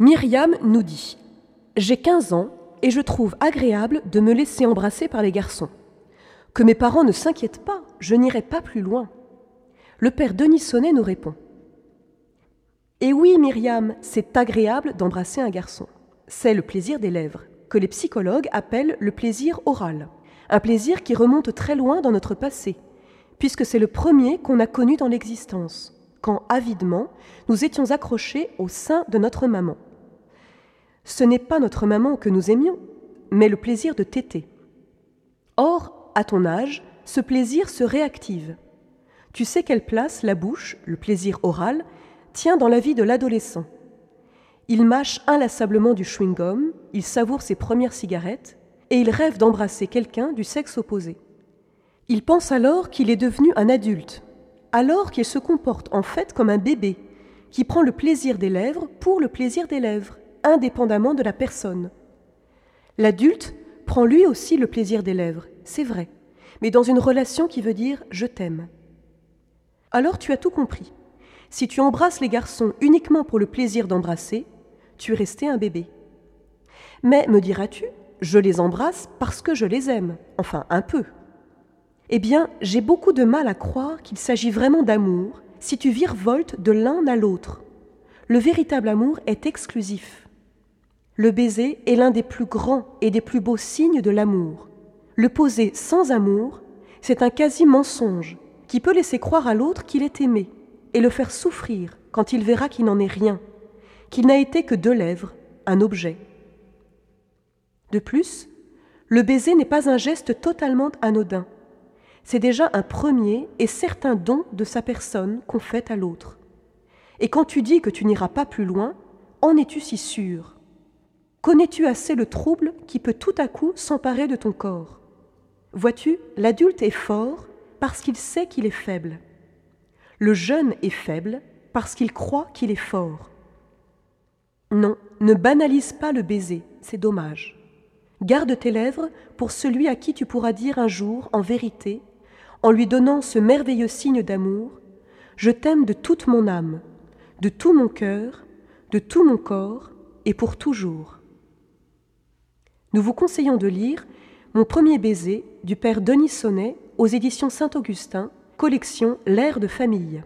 Myriam nous dit J'ai 15 ans et je trouve agréable de me laisser embrasser par les garçons. Que mes parents ne s'inquiètent pas, je n'irai pas plus loin. Le père Denis Sonnet nous répond Et oui, Myriam, c'est agréable d'embrasser un garçon. C'est le plaisir des lèvres, que les psychologues appellent le plaisir oral. Un plaisir qui remonte très loin dans notre passé, puisque c'est le premier qu'on a connu dans l'existence, quand avidement nous étions accrochés au sein de notre maman ce n'est pas notre maman que nous aimions, mais le plaisir de téter. Or, à ton âge, ce plaisir se réactive. Tu sais quelle place la bouche, le plaisir oral, tient dans la vie de l'adolescent. Il mâche inlassablement du chewing-gum, il savoure ses premières cigarettes, et il rêve d'embrasser quelqu'un du sexe opposé. Il pense alors qu'il est devenu un adulte, alors qu'il se comporte en fait comme un bébé, qui prend le plaisir des lèvres pour le plaisir des lèvres, indépendamment de la personne. L'adulte prend lui aussi le plaisir des lèvres, c'est vrai, mais dans une relation qui veut dire je t'aime. Alors tu as tout compris. Si tu embrasses les garçons uniquement pour le plaisir d'embrasser, tu es resté un bébé. Mais, me diras-tu, je les embrasse parce que je les aime, enfin un peu. Eh bien, j'ai beaucoup de mal à croire qu'il s'agit vraiment d'amour si tu virevoltes de l'un à l'autre. Le véritable amour est exclusif. Le baiser est l'un des plus grands et des plus beaux signes de l'amour. Le poser sans amour, c'est un quasi-mensonge qui peut laisser croire à l'autre qu'il est aimé et le faire souffrir quand il verra qu'il n'en est rien, qu'il n'a été que deux lèvres, un objet. De plus, le baiser n'est pas un geste totalement anodin. C'est déjà un premier et certain don de sa personne qu'on fait à l'autre. Et quand tu dis que tu n'iras pas plus loin, en es-tu si sûr? Connais-tu assez le trouble qui peut tout à coup s'emparer de ton corps? Vois-tu, l'adulte est fort parce qu'il sait qu'il est faible. Le jeune est faible parce qu'il croit qu'il est fort. Non, ne banalise pas le baiser, c'est dommage. Garde tes lèvres pour celui à qui tu pourras dire un jour, en vérité, en lui donnant ce merveilleux signe d'amour, Je t'aime de toute mon âme, de tout mon cœur, de tout mon corps, et pour toujours. Nous vous conseillons de lire Mon premier baiser du père Denis Sonnet aux éditions Saint-Augustin, collection L'air de famille.